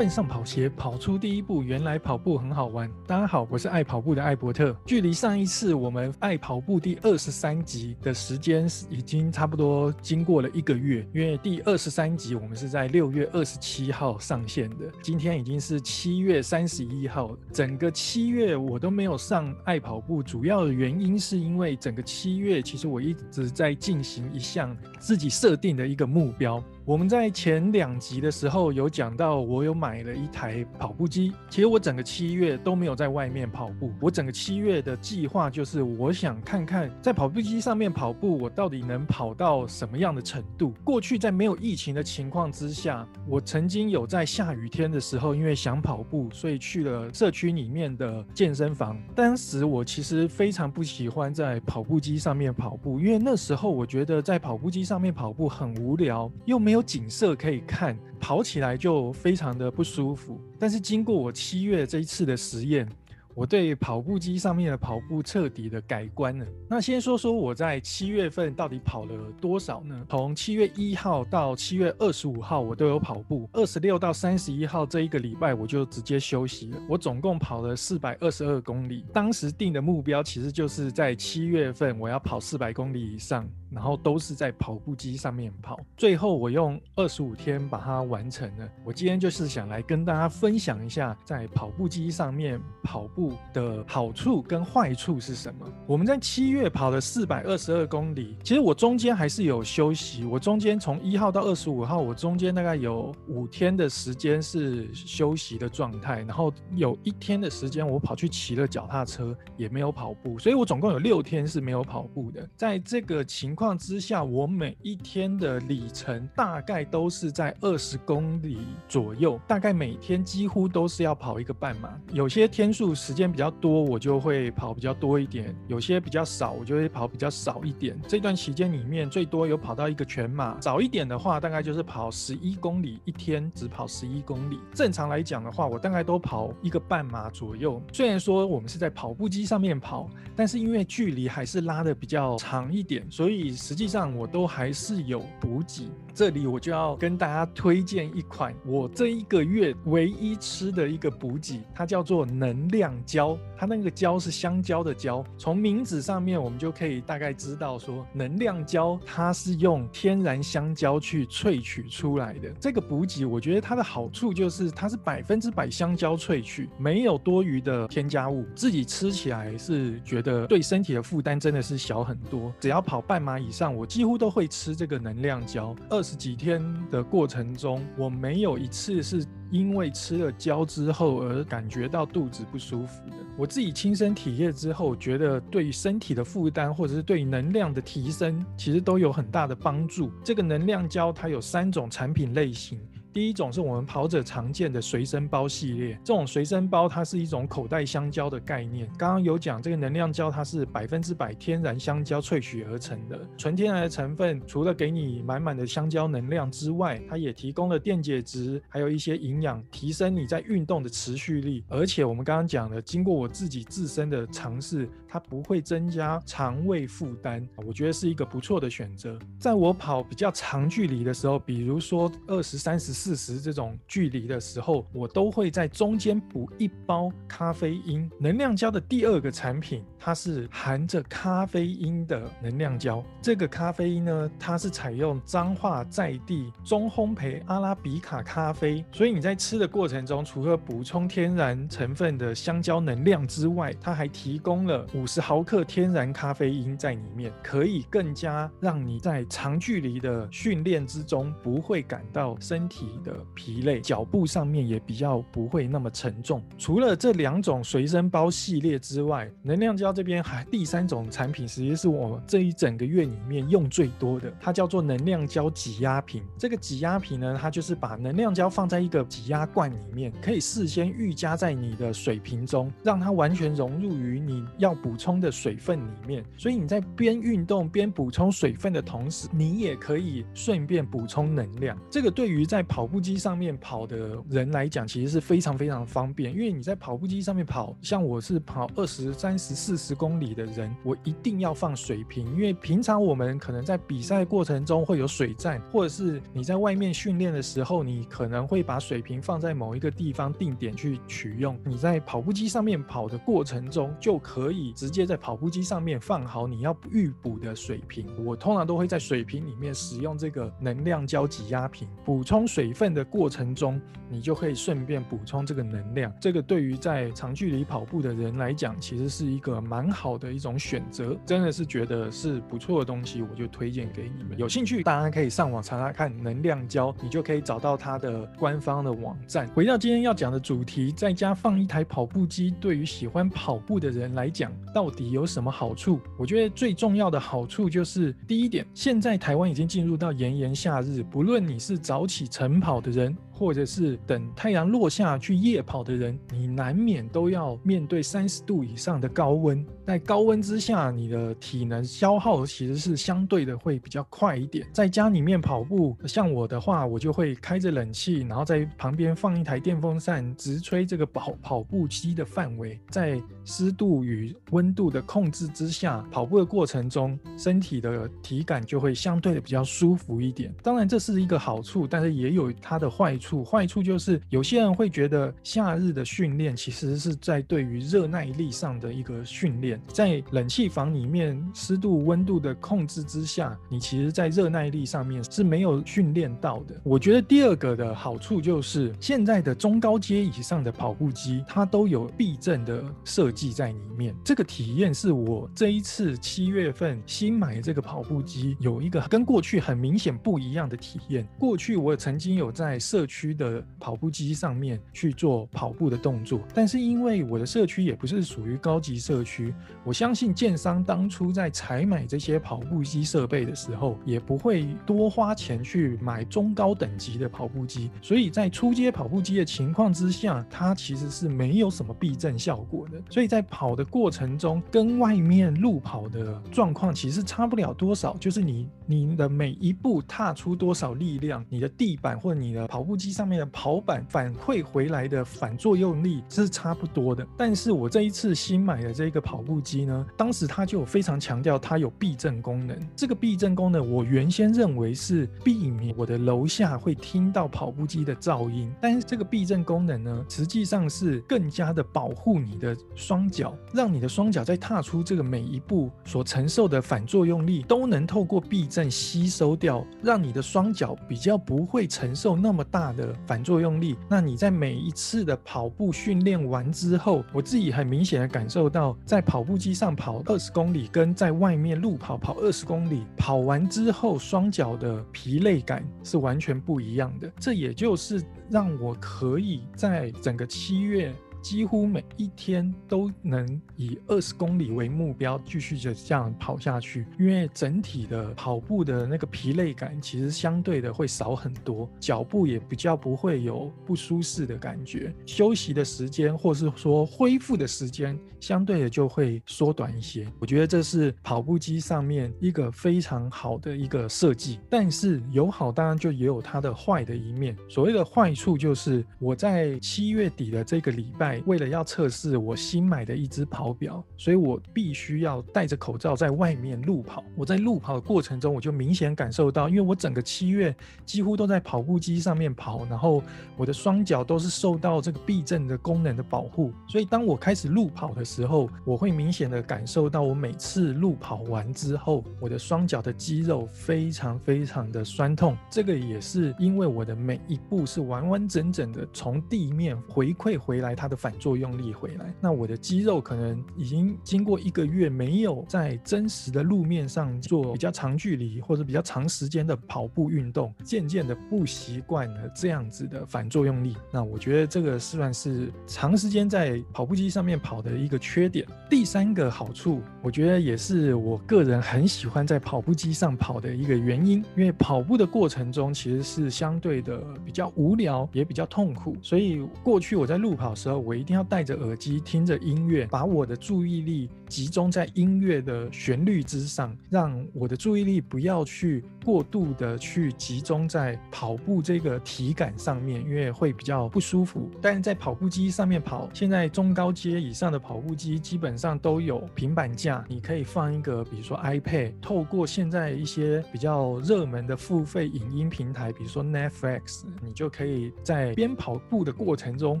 换上跑鞋，跑出第一步。原来跑步很好玩。大家好，我是爱跑步的艾伯特。距离上一次我们爱跑步第二十三集的时间已经差不多经过了一个月，因为第二十三集我们是在六月二十七号上线的，今天已经是七月三十一号。整个七月我都没有上爱跑步，主要的原因是因为整个七月其实我一直在进行一项自己设定的一个目标。我们在前两集的时候有讲到，我有买了一台跑步机。其实我整个七月都没有在外面跑步。我整个七月的计划就是，我想看看在跑步机上面跑步，我到底能跑到什么样的程度。过去在没有疫情的情况之下，我曾经有在下雨天的时候，因为想跑步，所以去了社区里面的健身房。当时我其实非常不喜欢在跑步机上面跑步，因为那时候我觉得在跑步机上面跑步很无聊，又没有。景色可以看，跑起来就非常的不舒服。但是经过我七月这一次的实验，我对跑步机上面的跑步彻底的改观了。那先说说我在七月份到底跑了多少呢？从七月一号到七月二十五号，我都有跑步。二十六到三十一号这一个礼拜，我就直接休息了。我总共跑了四百二十二公里。当时定的目标其实就是在七月份我要跑四百公里以上。然后都是在跑步机上面跑，最后我用二十五天把它完成了。我今天就是想来跟大家分享一下，在跑步机上面跑步步的好处跟坏处是什么。我们在七月跑了四百二十二公里，其实我中间还是有休息。我中间从一号到二十五号，我中间大概有五天的时间是休息的状态，然后有一天的时间我跑去骑了脚踏车，也没有跑步，所以我总共有六天是没有跑步的。在这个情况之下，我每一天的里程大概都是在二十公里左右，大概每天几乎都是要跑一个半马。有些天数时间比较多，我就会跑比较多一点；有些比较少，我就会跑比较少一点。这段期间里面，最多有跑到一个全马。少一点的话，大概就是跑十一公里，一天只跑十一公里。正常来讲的话，我大概都跑一个半马左右。虽然说我们是在跑步机上面跑，但是因为距离还是拉得比较长一点，所以。实际上我都还是有补给，这里我就要跟大家推荐一款我这一个月唯一吃的一个补给，它叫做能量胶，它那个胶是香蕉的胶。从名字上面我们就可以大概知道说，能量胶它是用天然香蕉去萃取出来的。这个补给我觉得它的好处就是它是百分之百香蕉萃取，没有多余的添加物，自己吃起来是觉得对身体的负担真的是小很多。只要跑半马。以上我几乎都会吃这个能量胶。二几天的过程中，我没有一次是因为吃了胶之后而感觉到肚子不舒服的。我自己亲身体验之后，觉得对身体的负担或者是对能量的提升，其实都有很大的帮助。这个能量胶它有三种产品类型。第一种是我们跑者常见的随身包系列，这种随身包它是一种口袋香蕉的概念。刚刚有讲这个能量胶，它是百分之百天然香蕉萃取而成的，纯天然的成分，除了给你满满的香蕉能量之外，它也提供了电解质，还有一些营养，提升你在运动的持续力。而且我们刚刚讲的，经过我自己自身的尝试，它不会增加肠胃负担，我觉得是一个不错的选择。在我跑比较长距离的时候，比如说二十三十。四十这种距离的时候，我都会在中间补一包咖啡因。能量胶的第二个产品，它是含着咖啡因的能量胶。这个咖啡因呢，它是采用彰化在地中烘焙阿拉比卡咖啡，所以你在吃的过程中，除了补充天然成分的香蕉能量之外，它还提供了五十毫克天然咖啡因在里面，可以更加让你在长距离的训练之中不会感到身体的疲累，脚步上面也比较不会那么沉重。除了这两种随身包系列之外，能量胶这边还第三种产品，实际是我这一整个月里面用最多的，它叫做能量胶挤压瓶。这个挤压瓶呢，它就是把能量胶放在一个挤压罐里面，可以事先预加在你的水瓶中，让它完全融入于你要补充的水分里面。所以你在边运动边补充水分的同时，你也可以顺便补充能量。这个对于在跑跑步机上面跑的人来讲，其实是非常非常方便，因为你在跑步机上面跑，像我是跑二十三十四十公里的人，我一定要放水瓶，因为平常我们可能在比赛过程中会有水站，或者是你在外面训练的时候，你可能会把水瓶放在某一个地方定点去取用。你在跑步机上面跑的过程中，就可以直接在跑步机上面放好你要预补的水瓶。我通常都会在水瓶里面使用这个能量胶挤压瓶，补充水分的过程中，你就可以顺便补充这个能量。这个对于在长距离跑步的人来讲，其实是一个蛮好的一种选择。真的是觉得是不错的东西，我就推荐给你们。有兴趣，大家可以上网查查看能量胶，你就可以找到它的官方的网站。回到今天要讲的主题，在家放一台跑步机，对于喜欢跑步的人来讲，到底有什么好处？我觉得最重要的好处就是，第一点，现在台湾已经进入到炎炎夏日，不论你是早起晨跑的人，或者是等太阳落下去夜跑的人，你难免都要面对三十度以上的高温。在高温之下，你的体能消耗其实是相对的会比较快一点。在家里面跑步，像我的话，我就会开着冷气，然后在旁边放一台电风扇，直吹这个跑跑步机的范围。在湿度与温度的控制之下，跑步的过程中，身体的体感就会相对的比较舒服一点。当然，这是一个好处，但是也有它的坏处。坏处就是有些人会觉得夏日的训练其实是在对于热耐力上的一个训练，在冷气房里面湿度温度的控制之下，你其实在热耐力上面是没有训练到的。我觉得第二个的好处就是现在的中高阶以上的跑步机，它都有避震的设计在里面。这个体验是我这一次七月份新买这个跑步机有一个跟过去很明显不一样的体验。过去我曾经有在社区区的跑步机上面去做跑步的动作，但是因为我的社区也不是属于高级社区，我相信建商当初在采买这些跑步机设备的时候，也不会多花钱去买中高等级的跑步机，所以在初阶跑步机的情况之下，它其实是没有什么避震效果的，所以在跑的过程中，跟外面路跑的状况其实差不了多少，就是你你的每一步踏出多少力量，你的地板或你的跑步机。上面的跑板反馈回来的反作用力是差不多的，但是我这一次新买的这个跑步机呢，当时它就有非常强调它有避震功能。这个避震功能，我原先认为是避免我的楼下会听到跑步机的噪音，但是这个避震功能呢，实际上是更加的保护你的双脚，让你的双脚在踏出这个每一步所承受的反作用力都能透过避震吸收掉，让你的双脚比较不会承受那么大的。反作用力，那你在每一次的跑步训练完之后，我自己很明显的感受到，在跑步机上跑二十公里，跟在外面路跑跑二十公里，跑完之后双脚的疲累感是完全不一样的。这也就是让我可以在整个七月。几乎每一天都能以二十公里为目标，继续着这样跑下去。因为整体的跑步的那个疲累感，其实相对的会少很多，脚步也比较不会有不舒适的感觉。休息的时间，或是说恢复的时间，相对的就会缩短一些。我觉得这是跑步机上面一个非常好的一个设计。但是有好，当然就也有它的坏的一面。所谓的坏处，就是我在七月底的这个礼拜。为了要测试我新买的一只跑表，所以我必须要戴着口罩在外面路跑。我在路跑的过程中，我就明显感受到，因为我整个七月几乎都在跑步机上面跑，然后我的双脚都是受到这个避震的功能的保护，所以当我开始路跑的时候，我会明显的感受到，我每次路跑完之后，我的双脚的肌肉非常非常的酸痛。这个也是因为我的每一步是完完整整的从地面回馈回来它的。反作用力回来，那我的肌肉可能已经经过一个月没有在真实的路面上做比较长距离或者比较长时间的跑步运动，渐渐的不习惯了这样子的反作用力。那我觉得这个算是长时间在跑步机上面跑的一个缺点。第三个好处，我觉得也是我个人很喜欢在跑步机上跑的一个原因，因为跑步的过程中其实是相对的比较无聊，也比较痛苦，所以过去我在路跑的时候，我我一定要戴着耳机听着音乐，把我的注意力集中在音乐的旋律之上，让我的注意力不要去过度的去集中在跑步这个体感上面，因为会比较不舒服。但是在跑步机上面跑，现在中高阶以上的跑步机基本上都有平板架，你可以放一个，比如说 iPad，透过现在一些比较热门的付费影音平台，比如说 Netflix，你就可以在边跑步的过程中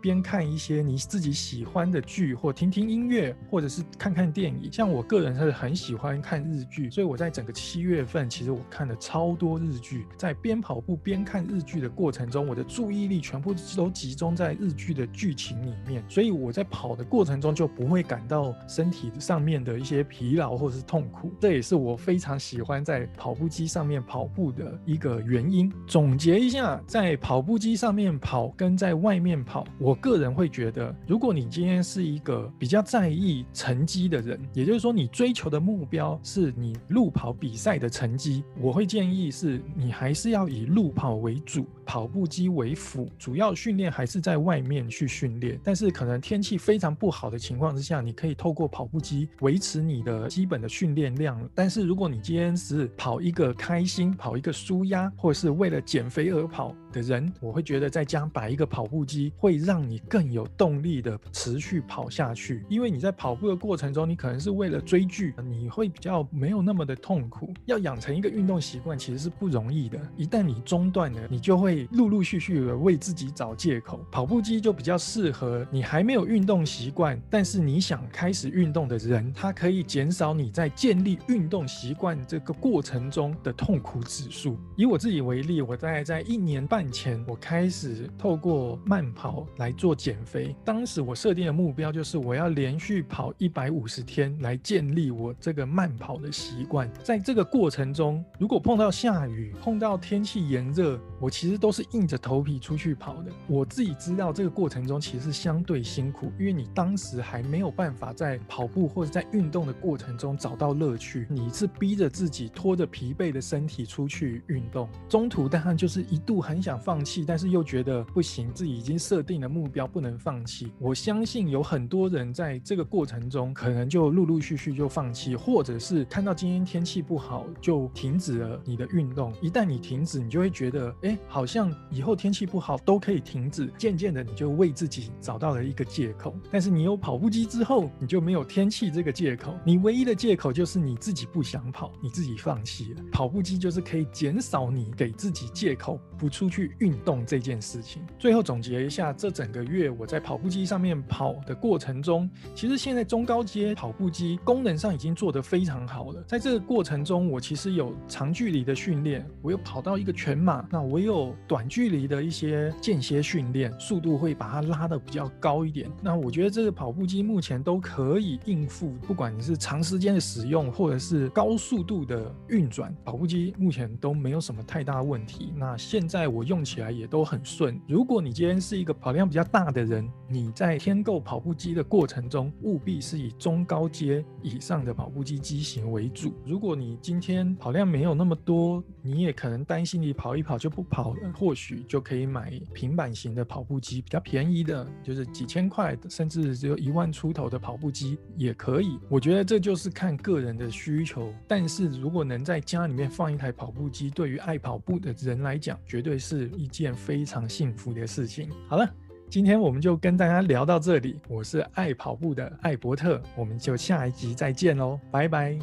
边看一些你自己喜欢的剧，或听听音乐，或者是看看电影。像我个人是很喜欢看日剧，所以我在整个七月份，其实我看了超多日剧。在边跑步边看日剧的过程中，我的注意力全部都集中在日剧的剧情里面，所以我在跑的过程中就不会感到身体上面的一些疲劳或是痛苦。这也是我非常喜欢在跑步机上面跑步的一个原因。总结一下，在跑步机上面跑跟在外面跑，我个人会觉得，如果你今天是一个比较在意成绩的人，也就是说你追求的目标是你路跑比赛的成绩，我会建议是你还是要以路跑为主，跑步机为辅，主要训练还是在外面去训练。但是可能天气非常不好的情况之下，你可以透过跑步机维持你的基本的训练量。但是如果你今天是跑一个开心，跑一个舒压，或者是为了减肥而跑的人，我会觉得在家摆一个跑步机会让你更有动力的持续跑下去。因为你在跑步的过程中，你可能是为了追剧，你会比较没有那么的痛苦。要养成一个运动习惯其实是不容易的，一旦你中断了，你就会陆陆续续的为自己找借口。跑步机就比较适合你还没有运动习惯，但是你想开始运动的人，它可以减少你在建立运动习惯这个过程中的痛苦指数。以我自己为例，我大概在一年半前，我开始透过慢跑来做减肥。当时我设定的目标就是我要连续跑一百五十天来建立我这个慢跑的习惯。在这个过程中，如果碰到下雨，碰到天气炎热，我其实都是硬着头皮出去跑的。我自己知道这个过程中其实相对辛苦，因为你当时还没有办法在跑步或者在运动的过程中找到乐趣，你是逼着自己拖着疲惫的身体出去运动。中途当然就是一度很想想放弃，但是又觉得不行，自己已经设定了目标，不能放弃。我相信有很多人在这个过程中可能就陆陆续续就放弃，或者是看到今天天气不好就停止了你的运动。一旦你停止，你就会觉得，哎，好像以后天气不好都可以停止。渐渐的，你就为自己找到了一个借口。但是你有跑步机之后，你就没有天气这个借口。你唯一的借口就是你自己不想跑，你自己放弃了。跑步机就是可以减少你给自己借口不出去运动这件事情。最后总结一下，这整个月我在跑步机上面跑的过程中，其实现在中高阶跑步机功能上已经做得非常好了。在这个过程中，我其实有长距离的训练，我又跑到一个全马，那我有短距离的一些间歇训练，速度会把它拉得比较高一点。那我觉得这个跑步机目前都可以应付，不管你是长时间的使用，或者是高速度的运转，跑步机目前都没有什么太大问题。那现在我用用起来也都很顺。如果你今天是一个跑量比较大的人，你在添购跑步机的过程中，务必是以中高阶以上的跑步机机型为主。如果你今天跑量没有那么多，你也可能担心你跑一跑就不跑了，或许就可以买平板型的跑步机，比较便宜的，就是几千块，甚至只有一万出头的跑步机也可以。我觉得这就是看个人的需求。但是如果能在家里面放一台跑步机，对于爱跑步的人来讲，绝对是一件非常幸福的事情。好了，今天我们就跟大家聊到这里。我是爱跑步的艾伯特，我们就下一集再见喽，拜拜。